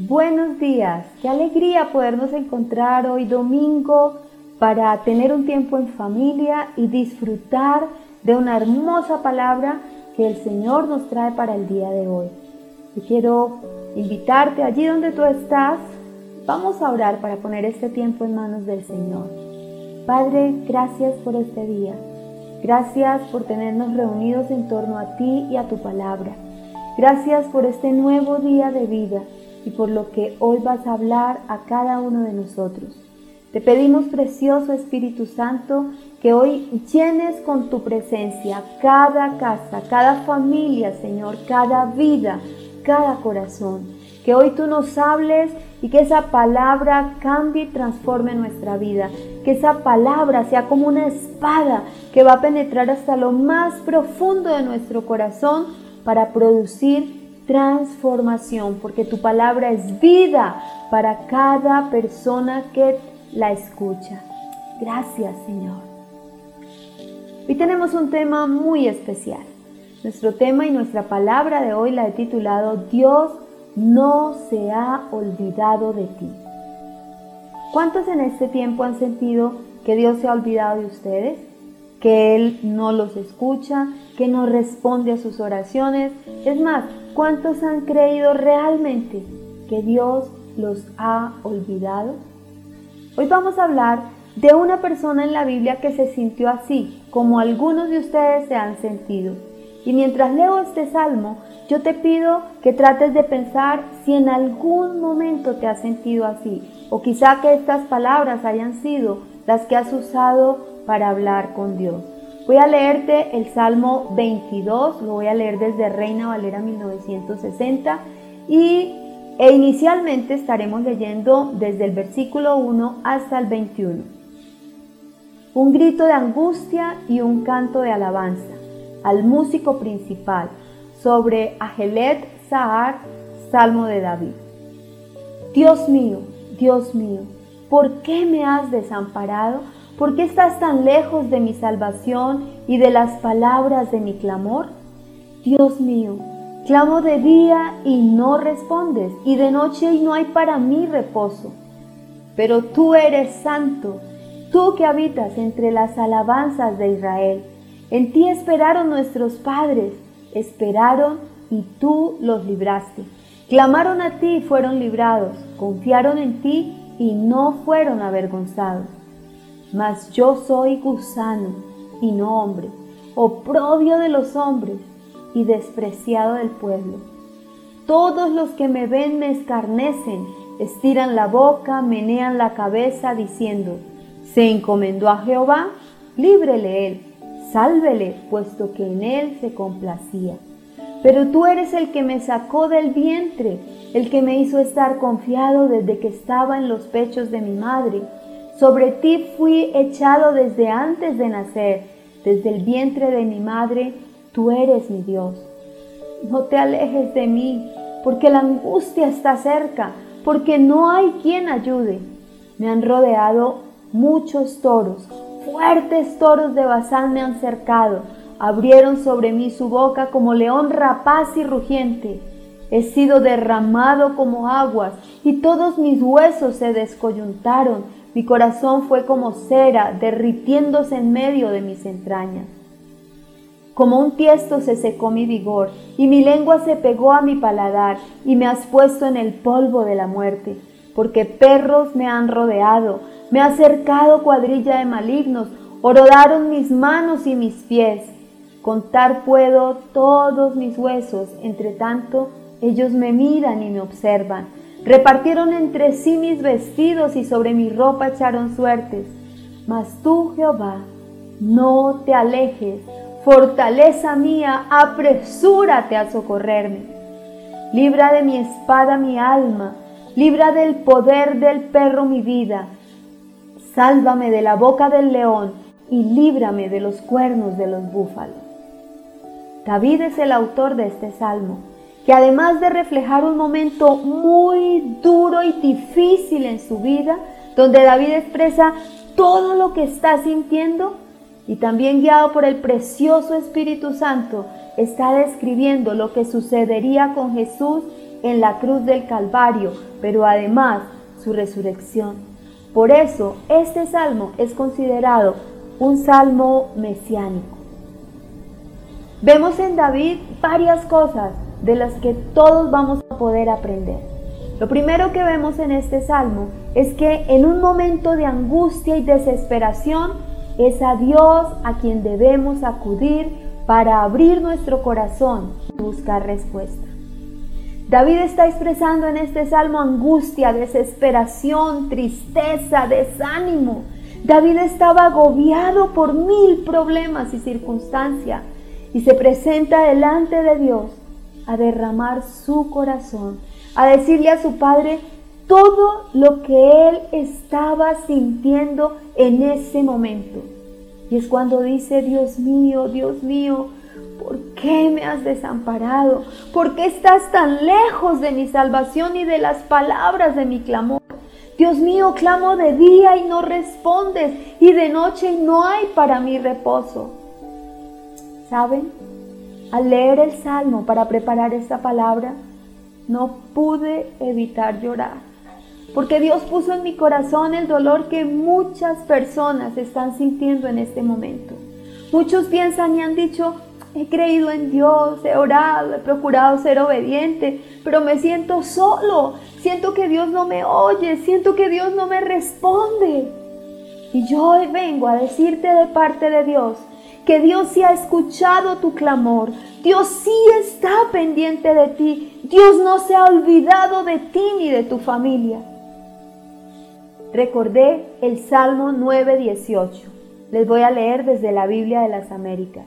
Buenos días, qué alegría podernos encontrar hoy domingo para tener un tiempo en familia y disfrutar de una hermosa palabra que el Señor nos trae para el día de hoy. Y quiero invitarte allí donde tú estás, vamos a orar para poner este tiempo en manos del Señor. Padre, gracias por este día. Gracias por tenernos reunidos en torno a ti y a tu palabra. Gracias por este nuevo día de vida y por lo que hoy vas a hablar a cada uno de nosotros. Te pedimos, precioso Espíritu Santo, que hoy llenes con tu presencia cada casa, cada familia, Señor, cada vida, cada corazón. Que hoy tú nos hables y que esa palabra cambie y transforme nuestra vida. Que esa palabra sea como una espada que va a penetrar hasta lo más profundo de nuestro corazón para producir transformación, porque tu palabra es vida para cada persona que la escucha. Gracias, Señor. Hoy tenemos un tema muy especial. Nuestro tema y nuestra palabra de hoy la he titulado Dios no se ha olvidado de ti. ¿Cuántos en este tiempo han sentido que Dios se ha olvidado de ustedes? Que Él no los escucha, que no responde a sus oraciones. Es más, ¿Cuántos han creído realmente que Dios los ha olvidado? Hoy vamos a hablar de una persona en la Biblia que se sintió así, como algunos de ustedes se han sentido. Y mientras leo este salmo, yo te pido que trates de pensar si en algún momento te has sentido así, o quizá que estas palabras hayan sido las que has usado para hablar con Dios. Voy a leerte el Salmo 22, lo voy a leer desde Reina Valera 1960 y e inicialmente estaremos leyendo desde el versículo 1 hasta el 21. Un grito de angustia y un canto de alabanza al músico principal sobre Agelet Sahar, Salmo de David. Dios mío, Dios mío, ¿por qué me has desamparado? ¿Por qué estás tan lejos de mi salvación y de las palabras de mi clamor? Dios mío, clamo de día y no respondes, y de noche y no hay para mí reposo. Pero tú eres santo, tú que habitas entre las alabanzas de Israel. En ti esperaron nuestros padres, esperaron y tú los libraste. Clamaron a ti y fueron librados, confiaron en ti y no fueron avergonzados mas yo soy gusano y no hombre, oprobio de los hombres y despreciado del pueblo. Todos los que me ven me escarnecen, estiran la boca, menean la cabeza, diciendo, se encomendó a Jehová, líbrele él, sálvele, puesto que en él se complacía. Pero tú eres el que me sacó del vientre, el que me hizo estar confiado desde que estaba en los pechos de mi madre sobre ti fui echado desde antes de nacer, desde el vientre de mi madre, tú eres mi Dios. No te alejes de mí, porque la angustia está cerca, porque no hay quien ayude. Me han rodeado muchos toros, fuertes toros de Bazán me han cercado, abrieron sobre mí su boca como león rapaz y rugiente. He sido derramado como aguas y todos mis huesos se descoyuntaron mi corazón fue como cera derritiéndose en medio de mis entrañas. Como un tiesto se secó mi vigor, y mi lengua se pegó a mi paladar, y me has puesto en el polvo de la muerte, porque perros me han rodeado, me ha cercado cuadrilla de malignos, orodaron mis manos y mis pies. Contar puedo todos mis huesos, entre tanto ellos me miran y me observan. Repartieron entre sí mis vestidos y sobre mi ropa echaron suertes. Mas tú, Jehová, no te alejes, fortaleza mía, apresúrate a socorrerme. Libra de mi espada mi alma, libra del poder del perro mi vida. Sálvame de la boca del león y líbrame de los cuernos de los búfalos. David es el autor de este salmo que además de reflejar un momento muy duro y difícil en su vida, donde David expresa todo lo que está sintiendo y también guiado por el precioso Espíritu Santo, está describiendo lo que sucedería con Jesús en la cruz del Calvario, pero además su resurrección. Por eso este salmo es considerado un salmo mesiánico. Vemos en David varias cosas de las que todos vamos a poder aprender. Lo primero que vemos en este salmo es que en un momento de angustia y desesperación es a Dios a quien debemos acudir para abrir nuestro corazón y buscar respuesta. David está expresando en este salmo angustia, desesperación, tristeza, desánimo. David estaba agobiado por mil problemas y circunstancias y se presenta delante de Dios a derramar su corazón, a decirle a su padre todo lo que él estaba sintiendo en ese momento. Y es cuando dice, Dios mío, Dios mío, ¿por qué me has desamparado? ¿Por qué estás tan lejos de mi salvación y de las palabras de mi clamor? Dios mío, clamo de día y no respondes, y de noche no hay para mí reposo. ¿Saben? Al leer el salmo para preparar esta palabra, no pude evitar llorar, porque Dios puso en mi corazón el dolor que muchas personas están sintiendo en este momento. Muchos piensan y han dicho, he creído en Dios, he orado, he procurado ser obediente, pero me siento solo, siento que Dios no me oye, siento que Dios no me responde. Y yo hoy vengo a decirte de parte de Dios que Dios sí ha escuchado tu clamor, Dios sí está pendiente de ti, Dios no se ha olvidado de ti ni de tu familia. Recordé el Salmo 9:18. Les voy a leer desde la Biblia de las Américas.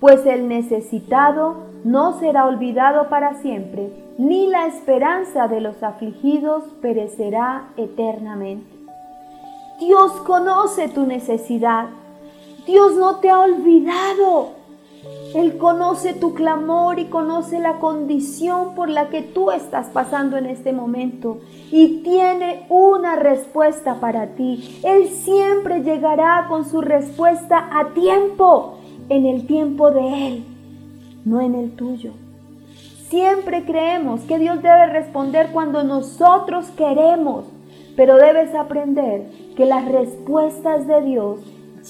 Pues el necesitado no será olvidado para siempre, ni la esperanza de los afligidos perecerá eternamente. Dios conoce tu necesidad. Dios no te ha olvidado. Él conoce tu clamor y conoce la condición por la que tú estás pasando en este momento y tiene una respuesta para ti. Él siempre llegará con su respuesta a tiempo, en el tiempo de Él, no en el tuyo. Siempre creemos que Dios debe responder cuando nosotros queremos, pero debes aprender que las respuestas de Dios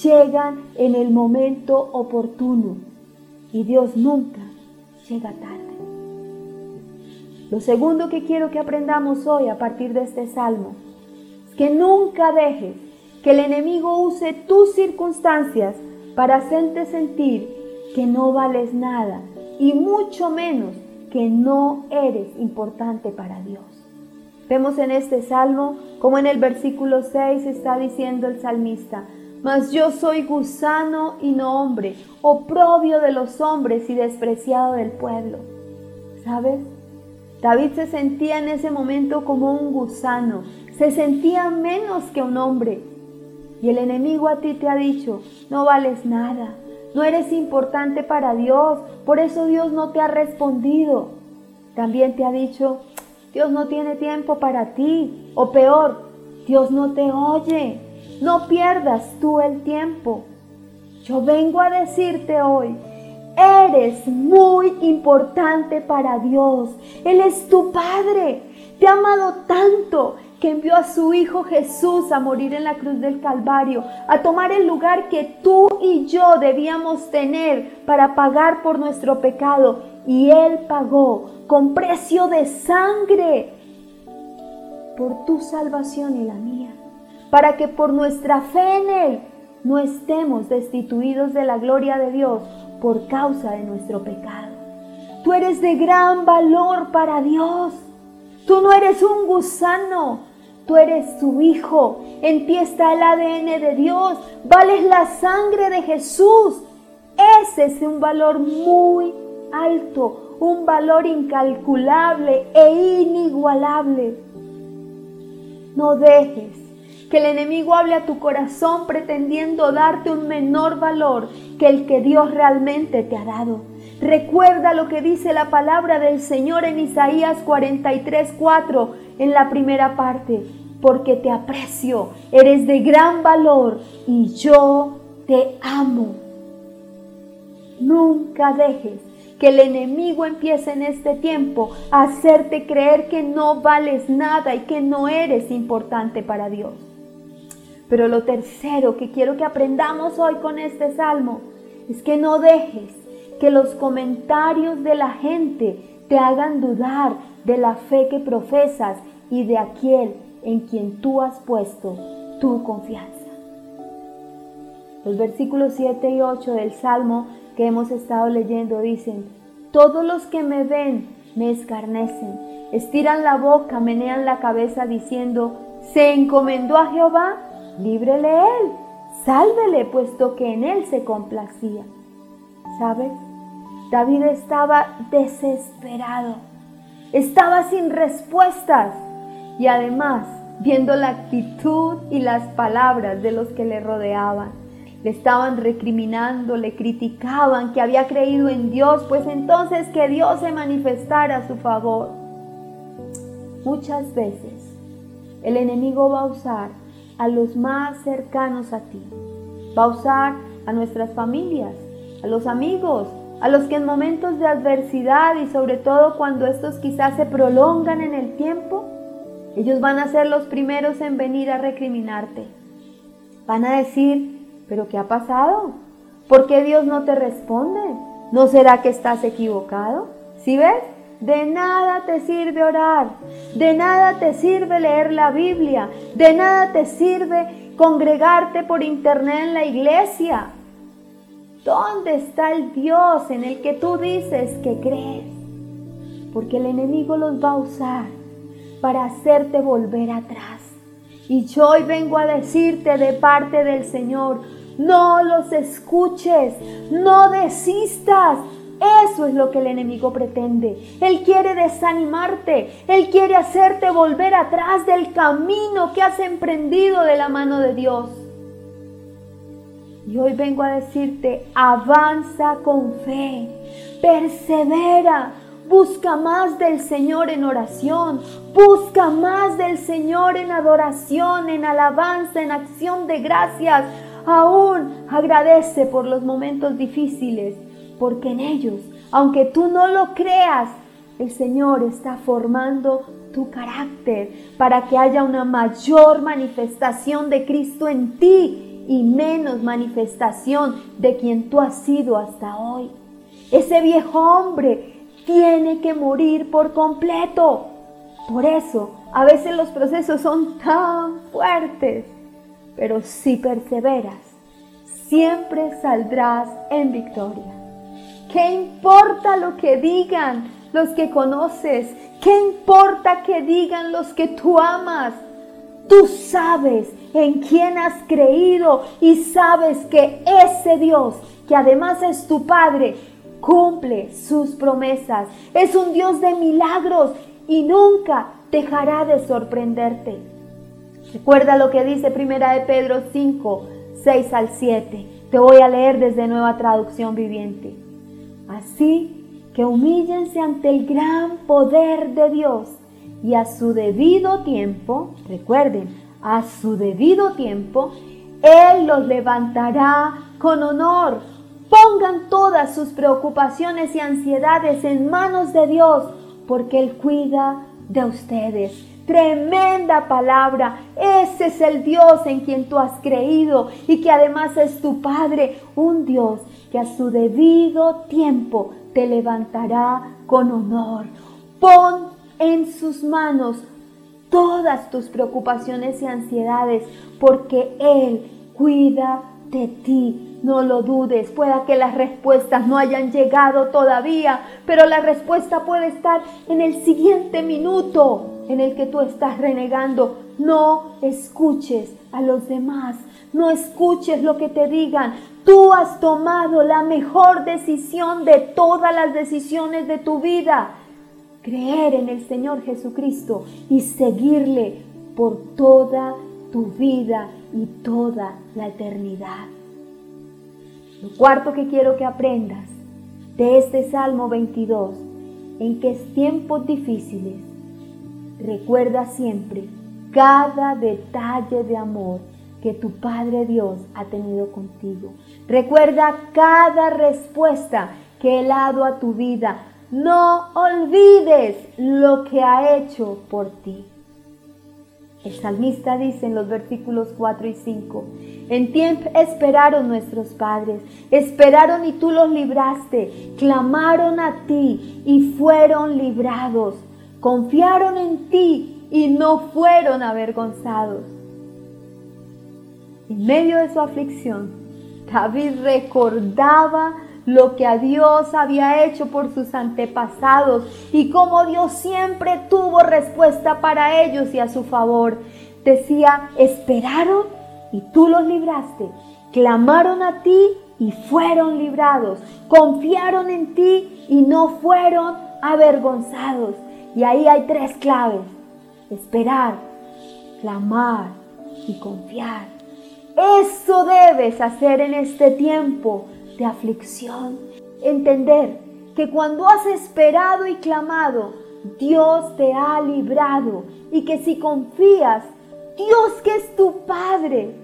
llegan en el momento oportuno y Dios nunca llega tarde. Lo segundo que quiero que aprendamos hoy a partir de este salmo es que nunca dejes que el enemigo use tus circunstancias para hacerte sentir que no vales nada y mucho menos que no eres importante para Dios. Vemos en este salmo como en el versículo 6 está diciendo el salmista, mas yo soy gusano y no hombre, oprobio de los hombres y despreciado del pueblo. ¿Sabes? David se sentía en ese momento como un gusano, se sentía menos que un hombre. Y el enemigo a ti te ha dicho, no vales nada, no eres importante para Dios, por eso Dios no te ha respondido. También te ha dicho, Dios no tiene tiempo para ti, o peor, Dios no te oye. No pierdas tú el tiempo. Yo vengo a decirte hoy, eres muy importante para Dios. Él es tu Padre. Te ha amado tanto que envió a su Hijo Jesús a morir en la cruz del Calvario, a tomar el lugar que tú y yo debíamos tener para pagar por nuestro pecado. Y Él pagó con precio de sangre por tu salvación y la mía para que por nuestra fe en Él no estemos destituidos de la gloria de Dios por causa de nuestro pecado. Tú eres de gran valor para Dios. Tú no eres un gusano, tú eres su hijo. En ti está el ADN de Dios. Vales la sangre de Jesús. Ese es un valor muy alto, un valor incalculable e inigualable. No dejes que el enemigo hable a tu corazón pretendiendo darte un menor valor que el que Dios realmente te ha dado. Recuerda lo que dice la palabra del Señor en Isaías 43, 4 en la primera parte. Porque te aprecio, eres de gran valor y yo te amo. Nunca dejes que el enemigo empiece en este tiempo a hacerte creer que no vales nada y que no eres importante para Dios. Pero lo tercero que quiero que aprendamos hoy con este salmo es que no dejes que los comentarios de la gente te hagan dudar de la fe que profesas y de aquel en quien tú has puesto tu confianza. Los versículos 7 y 8 del Salmo que hemos estado leyendo dicen, todos los que me ven me escarnecen, estiran la boca, menean la cabeza diciendo, se encomendó a Jehová, líbrele él, sálvele, puesto que en él se complacía. ¿Sabes? David estaba desesperado, estaba sin respuestas y además viendo la actitud y las palabras de los que le rodeaban. Le estaban recriminando, le criticaban que había creído en Dios, pues entonces que Dios se manifestara a su favor. Muchas veces el enemigo va a usar a los más cercanos a ti, va a usar a nuestras familias, a los amigos, a los que en momentos de adversidad y sobre todo cuando estos quizás se prolongan en el tiempo, ellos van a ser los primeros en venir a recriminarte. Van a decir, pero ¿qué ha pasado? ¿Por qué Dios no te responde? ¿No será que estás equivocado? ¿Sí ves? De nada te sirve orar, de nada te sirve leer la Biblia, de nada te sirve congregarte por internet en la iglesia. ¿Dónde está el Dios en el que tú dices que crees? Porque el enemigo los va a usar para hacerte volver atrás. Y yo hoy vengo a decirte de parte del Señor, no los escuches, no desistas. Eso es lo que el enemigo pretende. Él quiere desanimarte, Él quiere hacerte volver atrás del camino que has emprendido de la mano de Dios. Y hoy vengo a decirte, avanza con fe, persevera, Busca más del Señor en oración. Busca más del Señor en adoración, en alabanza, en acción de gracias. Aún agradece por los momentos difíciles, porque en ellos, aunque tú no lo creas, el Señor está formando tu carácter para que haya una mayor manifestación de Cristo en ti y menos manifestación de quien tú has sido hasta hoy. Ese viejo hombre tiene que morir por completo. Por eso, a veces los procesos son tan fuertes, pero si perseveras, siempre saldrás en victoria. ¿Qué importa lo que digan los que conoces? ¿Qué importa que digan los que tú amas? Tú sabes en quién has creído y sabes que ese Dios, que además es tu Padre, cumple sus promesas. Es un Dios de milagros y nunca dejará de sorprenderte. Recuerda lo que dice Primera de Pedro 5, 6 al 7. Te voy a leer desde Nueva Traducción Viviente. Así que humíllense ante el gran poder de Dios y a su debido tiempo, recuerden, a su debido tiempo, Él los levantará con honor Pongan todas sus preocupaciones y ansiedades en manos de Dios, porque Él cuida de ustedes. Tremenda palabra. Ese es el Dios en quien tú has creído y que además es tu Padre, un Dios que a su debido tiempo te levantará con honor. Pon en sus manos todas tus preocupaciones y ansiedades, porque Él cuida de ti no lo dudes, pueda que las respuestas no hayan llegado todavía, pero la respuesta puede estar en el siguiente minuto en el que tú estás renegando. No escuches a los demás, no escuches lo que te digan. Tú has tomado la mejor decisión de todas las decisiones de tu vida. Creer en el Señor Jesucristo y seguirle por toda tu vida y toda la eternidad. Lo cuarto que quiero que aprendas de este Salmo 22, en que es tiempos difíciles, recuerda siempre cada detalle de amor que tu Padre Dios ha tenido contigo. Recuerda cada respuesta que Él ha dado a tu vida. No olvides lo que ha hecho por ti. El salmista dice en los versículos 4 y 5, en tiempo esperaron nuestros padres, esperaron y tú los libraste, clamaron a ti y fueron librados, confiaron en ti y no fueron avergonzados. En medio de su aflicción, David recordaba lo que a Dios había hecho por sus antepasados y cómo Dios siempre tuvo respuesta para ellos y a su favor. Decía, esperaron y tú los libraste, clamaron a ti y fueron librados, confiaron en ti y no fueron avergonzados. Y ahí hay tres claves, esperar, clamar y confiar. Eso debes hacer en este tiempo aflicción. Entender que cuando has esperado y clamado, Dios te ha librado y que si confías, Dios que es tu Padre,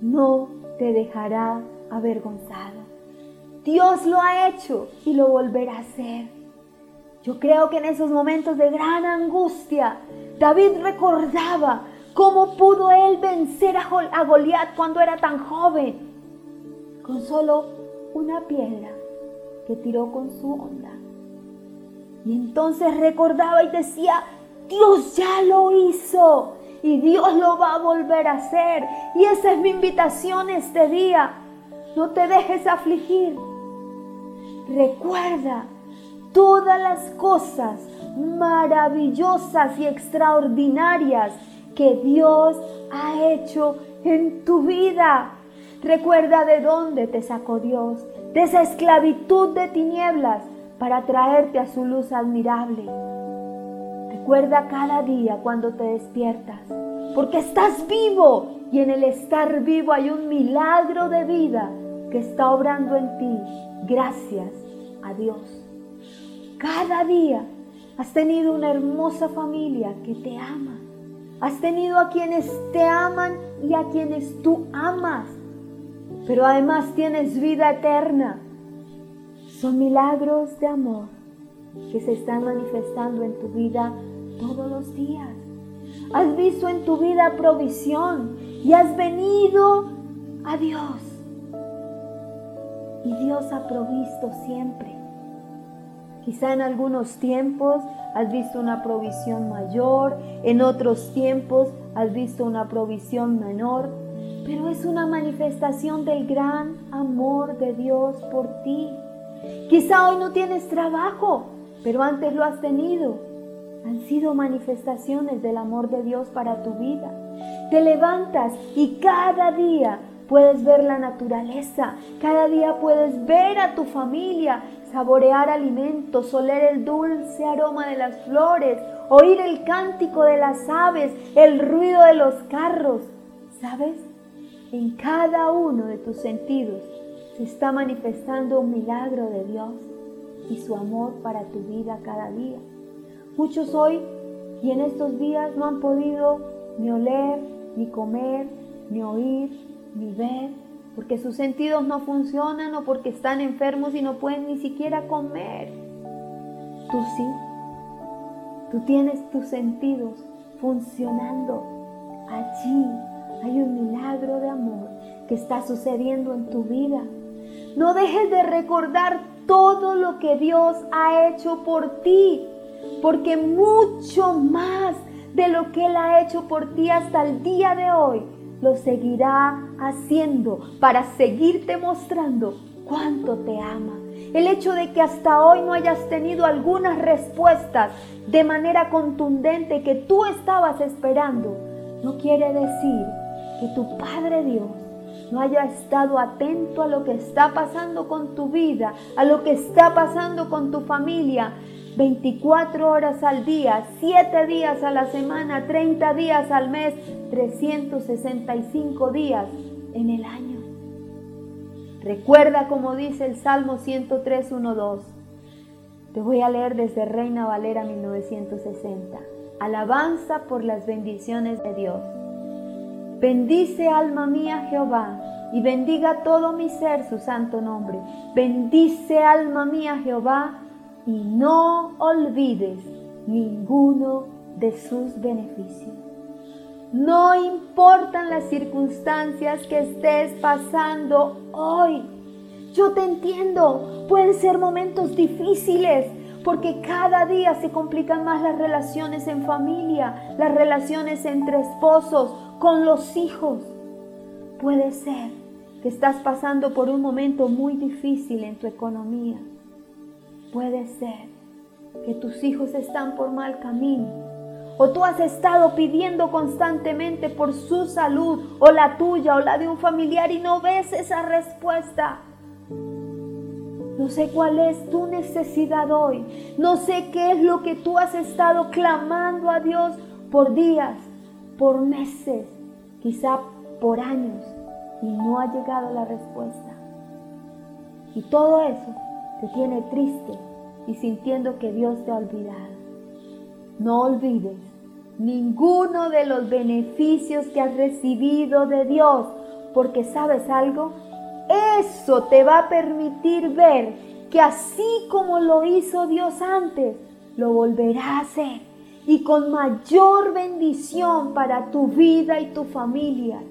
no te dejará avergonzado. Dios lo ha hecho y lo volverá a hacer. Yo creo que en esos momentos de gran angustia, David recordaba ¿Cómo pudo él vencer a Goliat cuando era tan joven? Con solo una piedra que tiró con su onda. Y entonces recordaba y decía, Dios ya lo hizo y Dios lo va a volver a hacer. Y esa es mi invitación este día. No te dejes afligir. Recuerda todas las cosas maravillosas y extraordinarias que Dios ha hecho en tu vida. Recuerda de dónde te sacó Dios, de esa esclavitud de tinieblas para traerte a su luz admirable. Recuerda cada día cuando te despiertas, porque estás vivo y en el estar vivo hay un milagro de vida que está obrando en ti. Gracias a Dios. Cada día has tenido una hermosa familia que te ama Has tenido a quienes te aman y a quienes tú amas. Pero además tienes vida eterna. Son milagros de amor que se están manifestando en tu vida todos los días. Has visto en tu vida provisión y has venido a Dios. Y Dios ha provisto siempre. Quizá en algunos tiempos has visto una provisión mayor, en otros tiempos has visto una provisión menor, pero es una manifestación del gran amor de Dios por ti. Quizá hoy no tienes trabajo, pero antes lo has tenido. Han sido manifestaciones del amor de Dios para tu vida. Te levantas y cada día puedes ver la naturaleza, cada día puedes ver a tu familia, saborear alimentos, oler el dulce aroma de las flores, oír el cántico de las aves, el ruido de los carros. ¿Sabes? En cada uno de tus sentidos se está manifestando un milagro de Dios y su amor para tu vida cada día. Muchos hoy y en estos días no han podido ni oler, ni comer, ni oír, ni ver, porque sus sentidos no funcionan o porque están enfermos y no pueden ni siquiera comer. Tú sí, tú tienes tus sentidos funcionando. Allí hay un milagro de amor que está sucediendo en tu vida. No dejes de recordar todo lo que Dios ha hecho por ti, porque mucho más de lo que Él ha hecho por ti hasta el día de hoy lo seguirá haciendo para seguirte mostrando cuánto te ama. El hecho de que hasta hoy no hayas tenido algunas respuestas de manera contundente que tú estabas esperando, no quiere decir que tu Padre Dios no haya estado atento a lo que está pasando con tu vida, a lo que está pasando con tu familia, 24 horas al día, 7 días a la semana, 30 días al mes, 365 días en el año. Recuerda como dice el Salmo 103, 2. Te voy a leer desde Reina Valera 1960. Alabanza por las bendiciones de Dios. Bendice alma mía Jehová y bendiga todo mi ser su santo nombre. Bendice alma mía Jehová y no olvides ninguno de sus beneficios. No importan las circunstancias que estés pasando hoy. Yo te entiendo, pueden ser momentos difíciles porque cada día se complican más las relaciones en familia, las relaciones entre esposos, con los hijos. Puede ser que estás pasando por un momento muy difícil en tu economía. Puede ser que tus hijos están por mal camino. O tú has estado pidiendo constantemente por su salud o la tuya o la de un familiar y no ves esa respuesta. No sé cuál es tu necesidad hoy. No sé qué es lo que tú has estado clamando a Dios por días, por meses, quizá por años y no ha llegado la respuesta. Y todo eso te tiene triste y sintiendo que Dios te ha olvidado. No olvides ninguno de los beneficios que has recibido de Dios, porque sabes algo, eso te va a permitir ver que así como lo hizo Dios antes, lo volverá a hacer y con mayor bendición para tu vida y tu familia.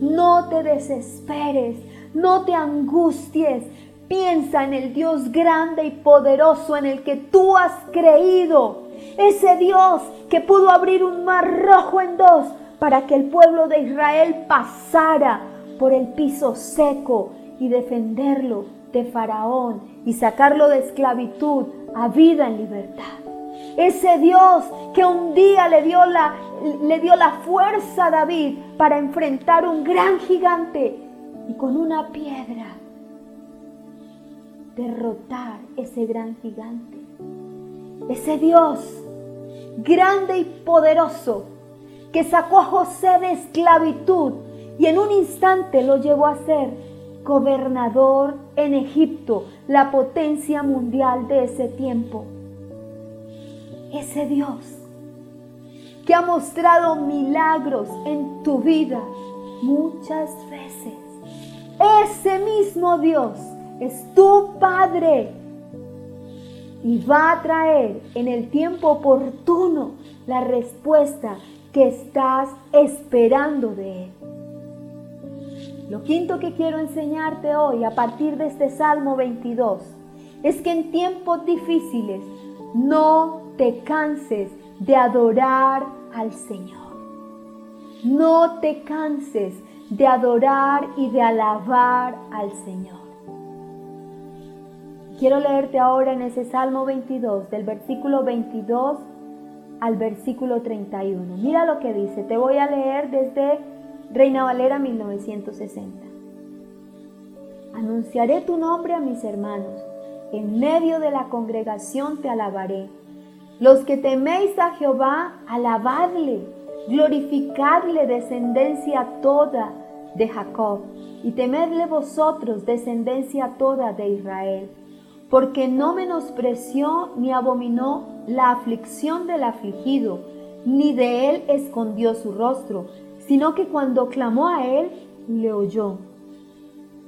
No te desesperes, no te angusties. Piensa en el Dios grande y poderoso en el que tú has creído. Ese Dios que pudo abrir un mar rojo en dos para que el pueblo de Israel pasara por el piso seco y defenderlo de Faraón y sacarlo de esclavitud a vida en libertad. Ese Dios que un día le dio la, le dio la fuerza a David para enfrentar un gran gigante y con una piedra derrotar ese gran gigante. Ese Dios grande y poderoso que sacó a José de esclavitud y en un instante lo llevó a ser gobernador en Egipto, la potencia mundial de ese tiempo ese Dios que ha mostrado milagros en tu vida muchas veces. Ese mismo Dios es tu Padre y va a traer en el tiempo oportuno la respuesta que estás esperando de Él. Lo quinto que quiero enseñarte hoy a partir de este Salmo 22 es que en tiempos difíciles no te canses de adorar al Señor. No te canses de adorar y de alabar al Señor. Quiero leerte ahora en ese Salmo 22, del versículo 22 al versículo 31. Mira lo que dice. Te voy a leer desde Reina Valera 1960. Anunciaré tu nombre a mis hermanos. En medio de la congregación te alabaré los que teméis a Jehová, alabadle, glorificadle descendencia toda de Jacob, y temedle vosotros descendencia toda de Israel, porque no menospreció ni abominó la aflicción del afligido, ni de él escondió su rostro, sino que cuando clamó a él, le oyó.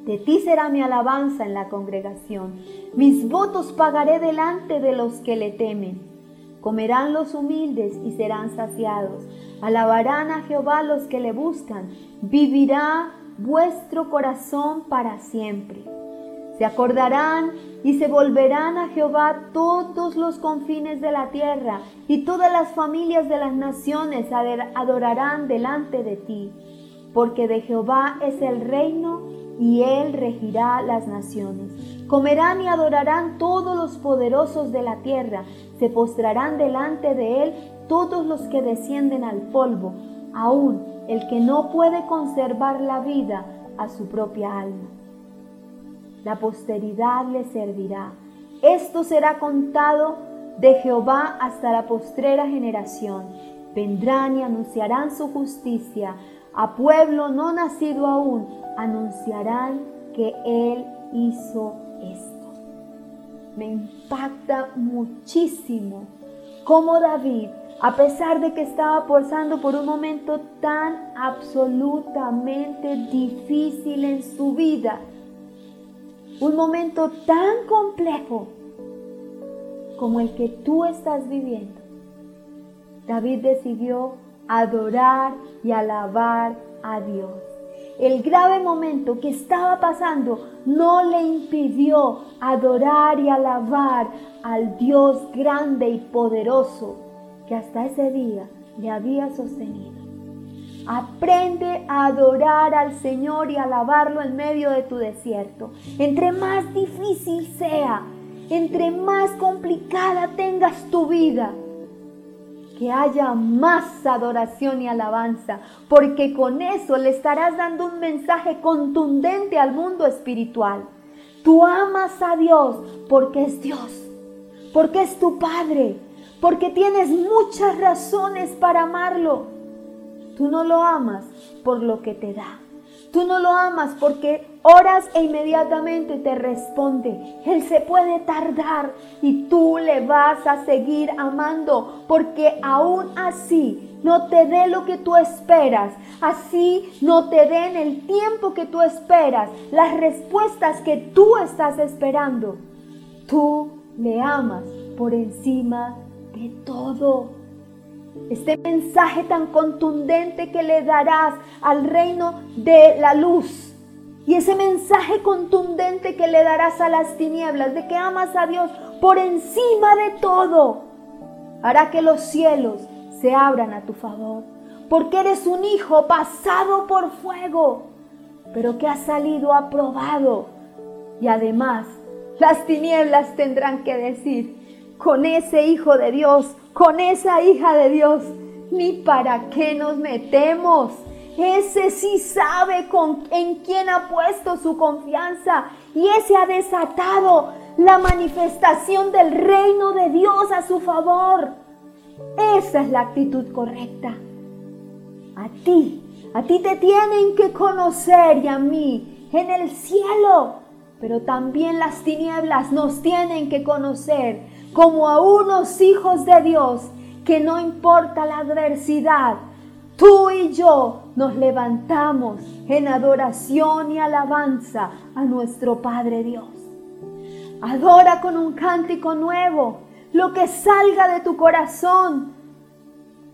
De ti será mi alabanza en la congregación, mis votos pagaré delante de los que le temen. Comerán los humildes y serán saciados. Alabarán a Jehová los que le buscan. Vivirá vuestro corazón para siempre. Se acordarán y se volverán a Jehová todos los confines de la tierra, y todas las familias de las naciones adorarán delante de ti, porque de Jehová es el reino y él regirá las naciones. Comerán y adorarán todos los poderosos de la tierra, se postrarán delante de él todos los que descienden al polvo, aun el que no puede conservar la vida a su propia alma. La posteridad le servirá. Esto será contado de Jehová hasta la postrera generación. Vendrán y anunciarán su justicia. A pueblo no nacido aún anunciarán que Él hizo me impacta muchísimo cómo David a pesar de que estaba pasando por un momento tan absolutamente difícil en su vida, un momento tan complejo como el que tú estás viviendo, David decidió adorar y alabar a Dios. El grave momento que estaba pasando no le impidió adorar y alabar al Dios grande y poderoso que hasta ese día le había sostenido. Aprende a adorar al Señor y alabarlo en medio de tu desierto. Entre más difícil sea, entre más complicada tengas tu vida, que haya más adoración y alabanza, porque con eso le estarás dando un mensaje contundente al mundo espiritual. Tú amas a Dios porque es Dios, porque es tu Padre, porque tienes muchas razones para amarlo. Tú no lo amas por lo que te da. Tú no lo amas porque oras e inmediatamente te responde. Él se puede tardar y tú le vas a seguir amando porque aún así no te dé lo que tú esperas, así no te den el tiempo que tú esperas, las respuestas que tú estás esperando. Tú le amas por encima de todo. Este mensaje tan contundente que le darás al reino de la luz. Y ese mensaje contundente que le darás a las tinieblas de que amas a Dios por encima de todo, hará que los cielos se abran a tu favor. Porque eres un hijo pasado por fuego, pero que ha salido aprobado. Y además, las tinieblas tendrán que decir, con ese hijo de Dios, con esa hija de Dios, ni para qué nos metemos. Ese sí sabe con, en quién ha puesto su confianza y ese ha desatado la manifestación del reino de Dios a su favor. Esa es la actitud correcta. A ti, a ti te tienen que conocer y a mí en el cielo, pero también las tinieblas nos tienen que conocer como a unos hijos de Dios que no importa la adversidad, tú y yo nos levantamos en adoración y alabanza a nuestro Padre Dios. Adora con un cántico nuevo lo que salga de tu corazón.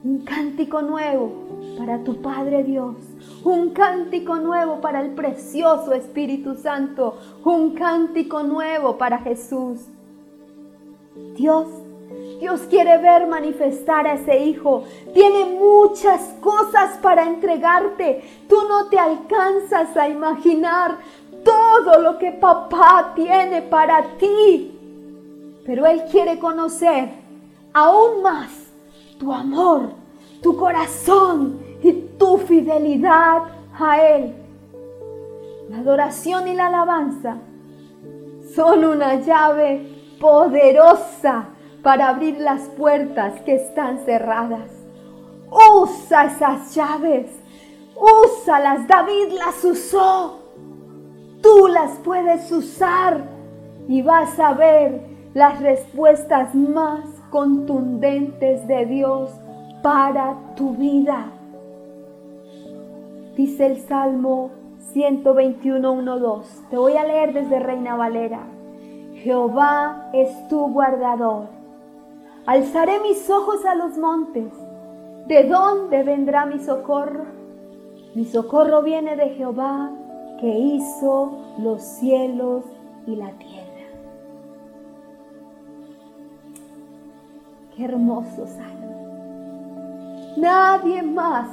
Un cántico nuevo para tu Padre Dios. Un cántico nuevo para el precioso Espíritu Santo. Un cántico nuevo para Jesús. Dios, Dios quiere ver manifestar a ese hijo. Tiene muchas cosas para entregarte. Tú no te alcanzas a imaginar todo lo que papá tiene para ti. Pero Él quiere conocer aún más tu amor, tu corazón y tu fidelidad a Él. La adoración y la alabanza son una llave poderosa para abrir las puertas que están cerradas. Usa esas llaves, úsalas. David las usó. Tú las puedes usar y vas a ver las respuestas más contundentes de Dios para tu vida. Dice el Salmo 121, 2. Te voy a leer desde Reina Valera. Jehová es tu guardador. Alzaré mis ojos a los montes. ¿De dónde vendrá mi socorro? Mi socorro viene de Jehová que hizo los cielos y la tierra. Qué hermoso salmo. Nadie más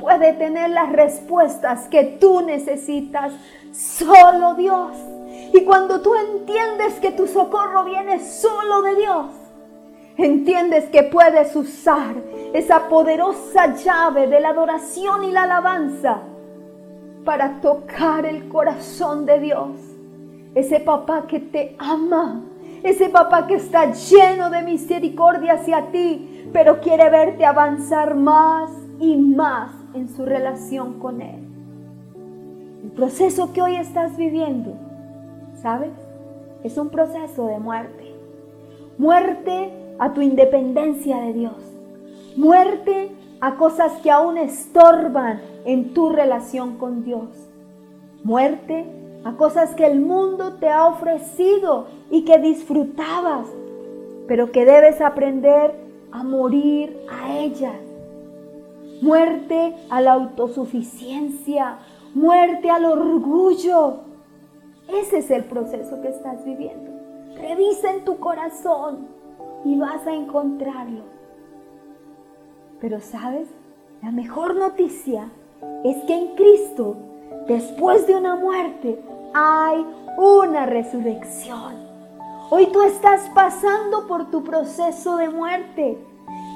puede tener las respuestas que tú necesitas, solo Dios. Y cuando tú entiendes que tu socorro viene solo de Dios, entiendes que puedes usar esa poderosa llave de la adoración y la alabanza para tocar el corazón de Dios. Ese papá que te ama, ese papá que está lleno de misericordia hacia ti, pero quiere verte avanzar más y más en su relación con Él. El proceso que hoy estás viviendo ¿sabes? Es un proceso de muerte. Muerte a tu independencia de Dios. Muerte a cosas que aún estorban en tu relación con Dios. Muerte a cosas que el mundo te ha ofrecido y que disfrutabas, pero que debes aprender a morir a ellas. Muerte a la autosuficiencia, muerte al orgullo. Ese es el proceso que estás viviendo. Revisa en tu corazón y vas a encontrarlo. Pero sabes, la mejor noticia es que en Cristo, después de una muerte, hay una resurrección. Hoy tú estás pasando por tu proceso de muerte,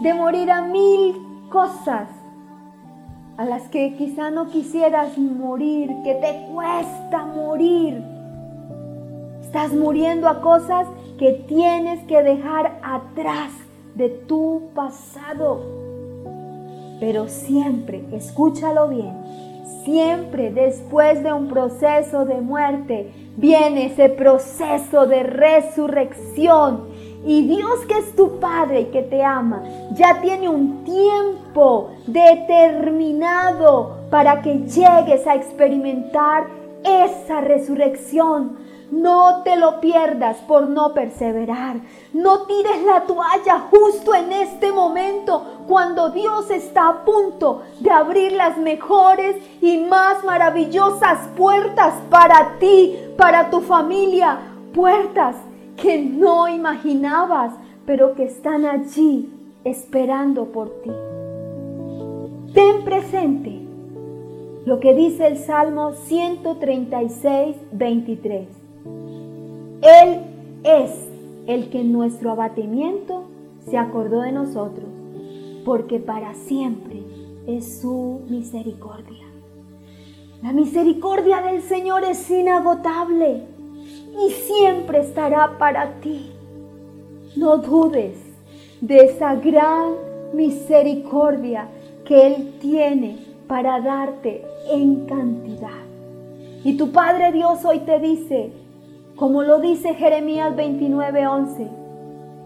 de morir a mil cosas a las que quizá no quisieras morir, que te cuesta morir. Estás muriendo a cosas que tienes que dejar atrás de tu pasado. Pero siempre, escúchalo bien, siempre después de un proceso de muerte viene ese proceso de resurrección. Y Dios que es tu Padre y que te ama, ya tiene un tiempo determinado para que llegues a experimentar esa resurrección no te lo pierdas por no perseverar. No tires la toalla justo en este momento cuando Dios está a punto de abrir las mejores y más maravillosas puertas para ti, para tu familia. Puertas que no imaginabas, pero que están allí esperando por ti. Ten presente lo que dice el Salmo 136, 23. Él es el que en nuestro abatimiento se acordó de nosotros, porque para siempre es su misericordia. La misericordia del Señor es inagotable y siempre estará para ti. No dudes de esa gran misericordia que Él tiene para darte en cantidad. Y tu Padre Dios hoy te dice, como lo dice Jeremías 29:11,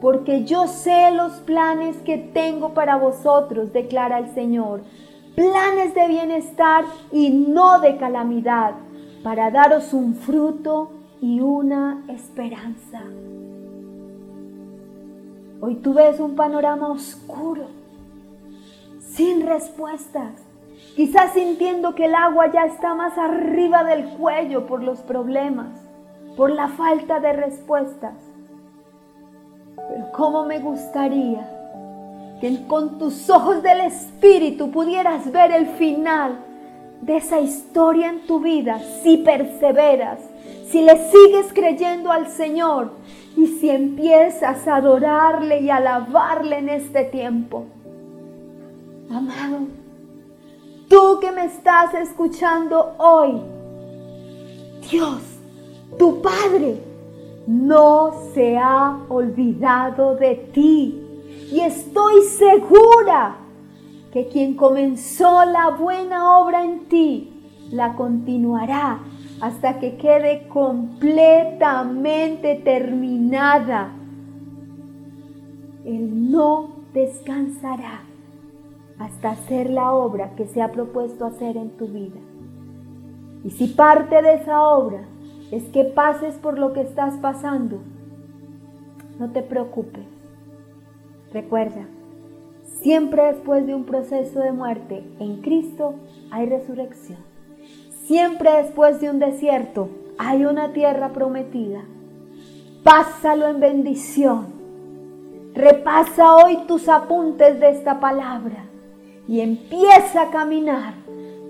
porque yo sé los planes que tengo para vosotros, declara el Señor, planes de bienestar y no de calamidad, para daros un fruto y una esperanza. Hoy tú ves un panorama oscuro, sin respuestas, quizás sintiendo que el agua ya está más arriba del cuello por los problemas por la falta de respuestas. Pero cómo me gustaría que con tus ojos del Espíritu pudieras ver el final de esa historia en tu vida si perseveras, si le sigues creyendo al Señor y si empiezas a adorarle y alabarle en este tiempo. Amado, tú que me estás escuchando hoy, Dios tu Padre no se ha olvidado de ti. Y estoy segura que quien comenzó la buena obra en ti, la continuará hasta que quede completamente terminada. Él no descansará hasta hacer la obra que se ha propuesto hacer en tu vida. Y si parte de esa obra es que pases por lo que estás pasando, no te preocupes. Recuerda, siempre después de un proceso de muerte en Cristo hay resurrección. Siempre después de un desierto hay una tierra prometida. Pásalo en bendición. Repasa hoy tus apuntes de esta palabra y empieza a caminar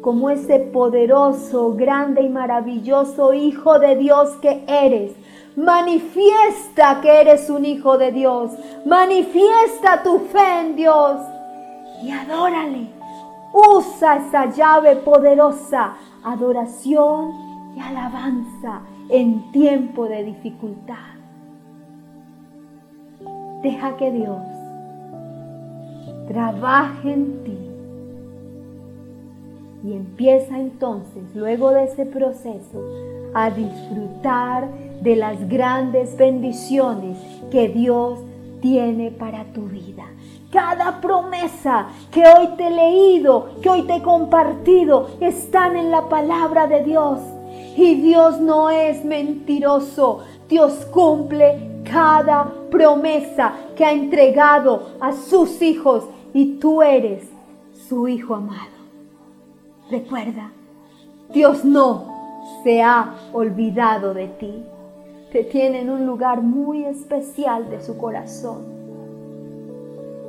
como ese poderoso, grande y maravilloso Hijo de Dios que eres. Manifiesta que eres un Hijo de Dios. Manifiesta tu fe en Dios y adórale. Usa esa llave poderosa, adoración y alabanza en tiempo de dificultad. Deja que Dios trabaje en ti y empieza entonces, luego de ese proceso, a disfrutar de las grandes bendiciones que Dios tiene para tu vida. Cada promesa que hoy te he leído, que hoy te he compartido, están en la palabra de Dios. Y Dios no es mentiroso. Dios cumple cada promesa que ha entregado a sus hijos y tú eres su hijo amado. Recuerda, Dios no se ha olvidado de ti. Te tiene en un lugar muy especial de su corazón.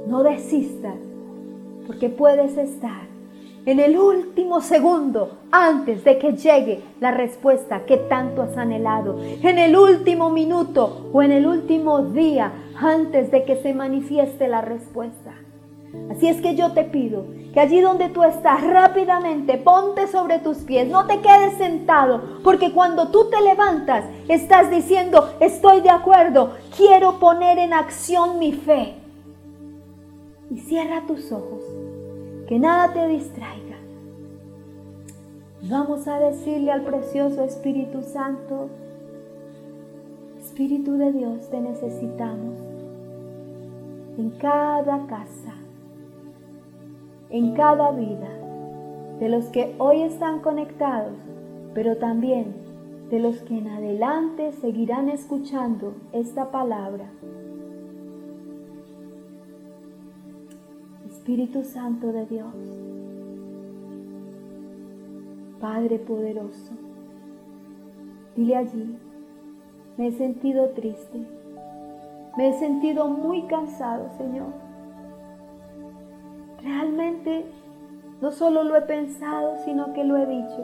No desistas, porque puedes estar en el último segundo antes de que llegue la respuesta que tanto has anhelado, en el último minuto o en el último día antes de que se manifieste la respuesta. Así es que yo te pido que allí donde tú estás rápidamente ponte sobre tus pies, no te quedes sentado, porque cuando tú te levantas estás diciendo, estoy de acuerdo, quiero poner en acción mi fe y cierra tus ojos, que nada te distraiga. Vamos a decirle al precioso Espíritu Santo, Espíritu de Dios, te necesitamos en cada casa, en cada vida, de los que hoy están conectados, pero también de los que en adelante seguirán escuchando esta palabra. Espíritu Santo de Dios, Padre poderoso, dile allí, me he sentido triste, me he sentido muy cansado, Señor. Realmente no solo lo he pensado, sino que lo he dicho.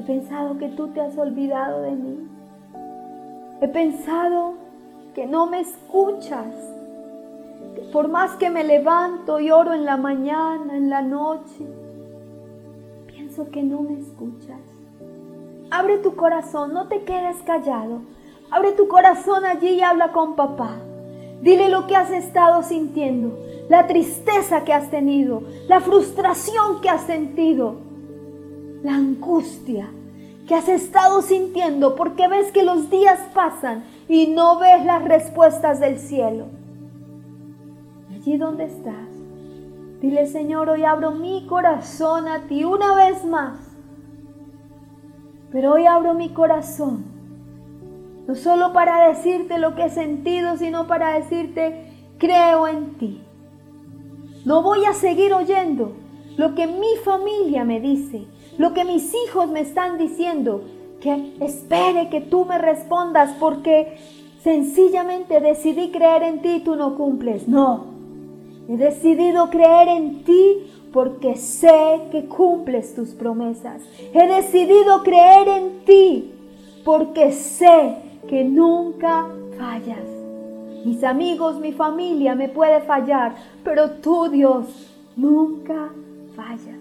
He pensado que tú te has olvidado de mí. He pensado que no me escuchas por más que me levanto y oro en la mañana, en la noche, pienso que no me escuchas. Abre tu corazón, no te quedes callado. Abre tu corazón allí y habla con papá. Dile lo que has estado sintiendo, la tristeza que has tenido, la frustración que has sentido, la angustia que has estado sintiendo porque ves que los días pasan y no ves las respuestas del cielo allí donde estás, dile Señor, hoy abro mi corazón a ti una vez más. Pero hoy abro mi corazón, no solo para decirte lo que he sentido, sino para decirte, creo en ti. No voy a seguir oyendo lo que mi familia me dice, lo que mis hijos me están diciendo, que espere que tú me respondas porque sencillamente decidí creer en ti y tú no cumples. No, He decidido creer en ti porque sé que cumples tus promesas. He decidido creer en ti porque sé que nunca fallas. Mis amigos, mi familia me puede fallar, pero tú, Dios, nunca fallas.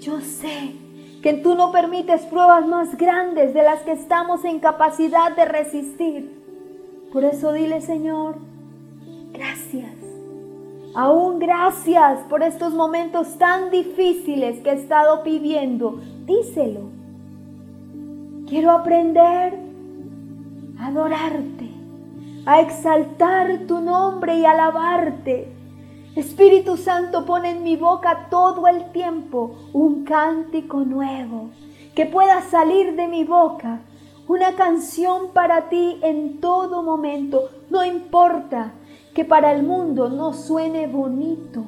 Yo sé que tú no permites pruebas más grandes de las que estamos en capacidad de resistir. Por eso dile, Señor, gracias Aún gracias por estos momentos tan difíciles que he estado viviendo. Díselo. Quiero aprender a adorarte, a exaltar tu nombre y alabarte. Espíritu Santo, pone en mi boca todo el tiempo un cántico nuevo, que pueda salir de mi boca, una canción para ti en todo momento, no importa que para el mundo no suene bonito.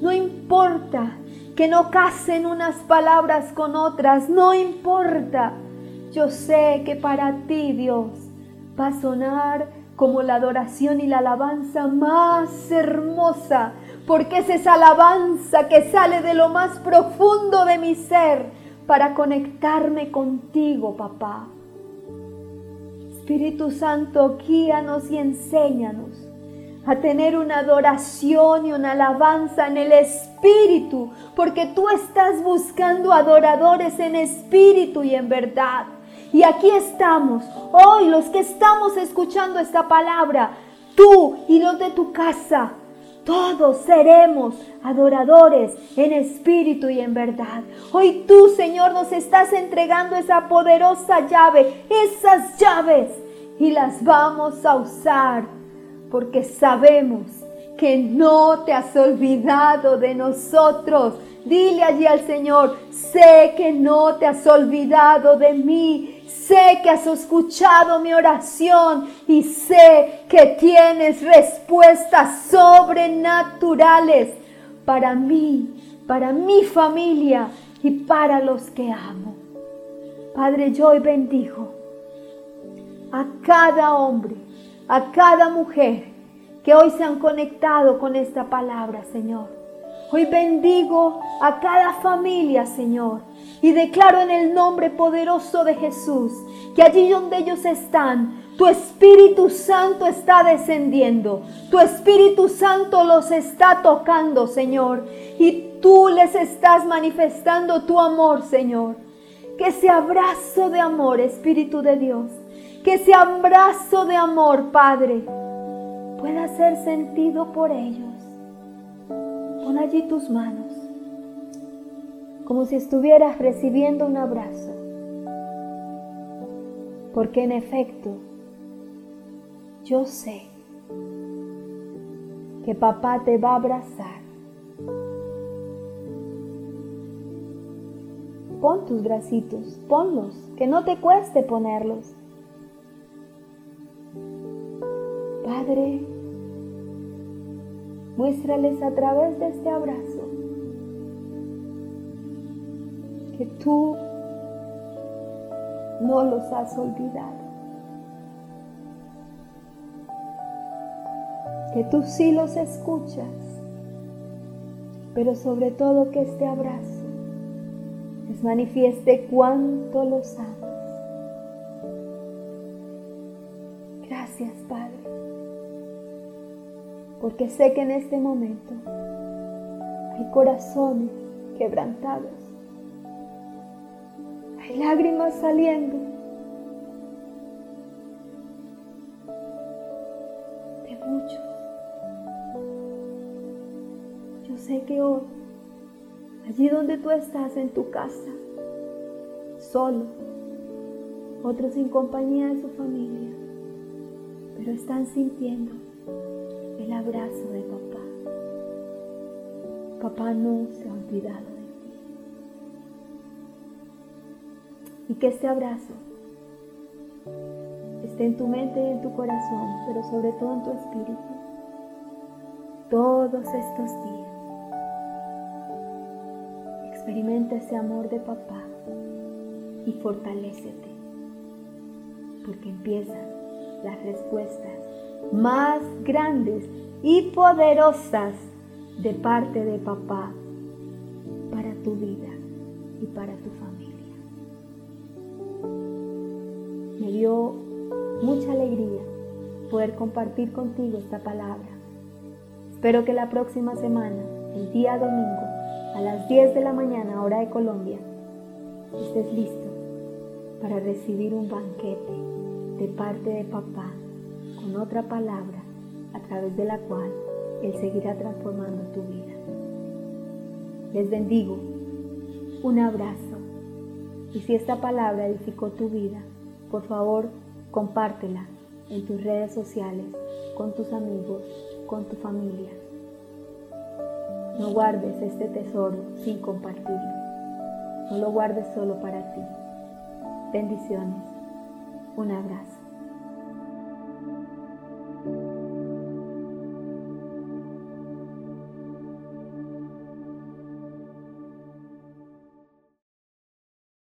No importa que no casen unas palabras con otras. No importa. Yo sé que para ti, Dios, va a sonar como la adoración y la alabanza más hermosa, porque es esa alabanza que sale de lo más profundo de mi ser para conectarme contigo, papá. Espíritu Santo, guíanos y enséñanos a tener una adoración y una alabanza en el Espíritu, porque tú estás buscando adoradores en espíritu y en verdad. Y aquí estamos, hoy los que estamos escuchando esta palabra, tú y los de tu casa, todos seremos adoradores en espíritu y en verdad. Hoy tú, Señor, nos estás entregando esa poderosa llave, esas llaves, y las vamos a usar porque sabemos que no te has olvidado de nosotros. Dile allí al Señor, sé que no te has olvidado de mí, sé que has escuchado mi oración y sé que tienes respuestas sobrenaturales para mí, para mi familia y para los que amo. Padre, yo hoy bendigo a cada hombre, a cada mujer que hoy se han conectado con esta palabra, Señor. Hoy bendigo a cada familia, Señor, y declaro en el nombre poderoso de Jesús que allí donde ellos están, tu Espíritu Santo está descendiendo, tu Espíritu Santo los está tocando, Señor, y tú les estás manifestando tu amor, Señor. Que ese abrazo de amor, Espíritu de Dios, que ese abrazo de amor, Padre, pueda ser sentido por ellos. Pon allí tus manos, como si estuvieras recibiendo un abrazo. Porque en efecto, yo sé que papá te va a abrazar. Pon tus bracitos, ponlos, que no te cueste ponerlos. Padre, muéstrales a través de este abrazo que tú no los has olvidado. Que tú sí los escuchas, pero sobre todo que este abrazo les manifieste cuánto los amas. Porque sé que en este momento hay corazones quebrantados, hay lágrimas saliendo de muchos. Yo sé que hoy, allí donde tú estás en tu casa, solo, otros sin compañía de su familia, pero están sintiendo el abrazo de papá. Papá no se ha olvidado de ti. Y que este abrazo esté en tu mente y en tu corazón, pero sobre todo en tu espíritu, todos estos días. Experimenta ese amor de papá y fortalécete, porque empiezan las respuestas más grandes y poderosas de parte de papá para tu vida y para tu familia. Me dio mucha alegría poder compartir contigo esta palabra. Espero que la próxima semana, el día domingo, a las 10 de la mañana, hora de Colombia, estés listo para recibir un banquete de parte de papá con otra palabra a través de la cual Él seguirá transformando tu vida. Les bendigo. Un abrazo. Y si esta palabra edificó tu vida, por favor, compártela en tus redes sociales, con tus amigos, con tu familia. No guardes este tesoro sin compartirlo. No lo guardes solo para ti. Bendiciones. Un abrazo.